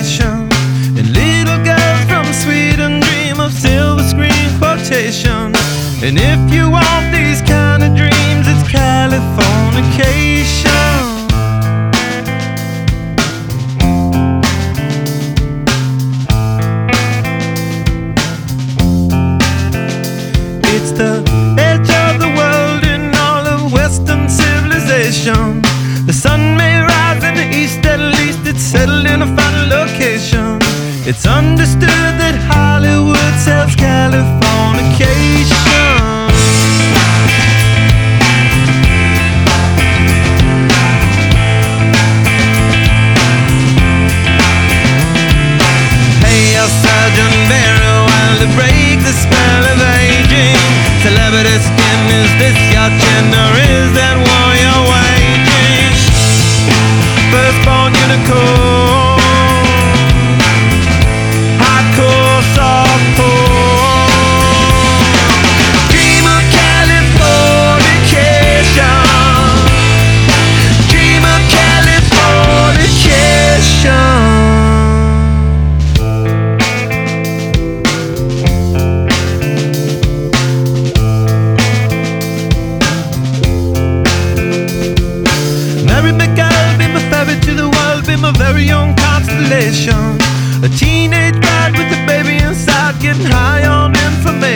vacation. A little girls from Sweden dream of silver screen quotation. And if you want these kind of dreams, it's Californication. It's the edge of the world in all of Western civilization. The sun may rise in the east, at least it's settled in a fire location. It's understood that Hollywood sells Californication. Hey, your Sergeant Barry, while to break the spell of aging. Celebrity skin, is this your or is that war you're waging? Firstborn unicorn,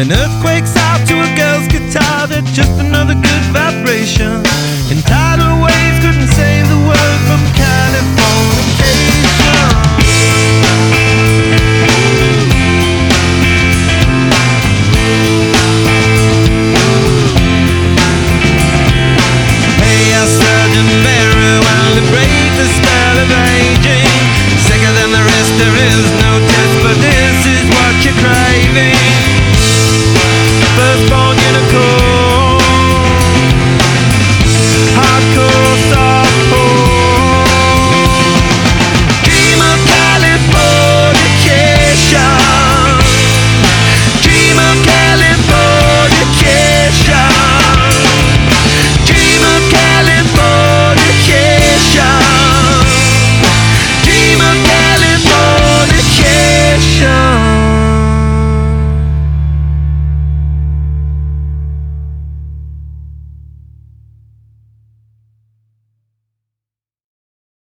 An earthquake's out to a girl's guitar, they're just another good vibration. Tidal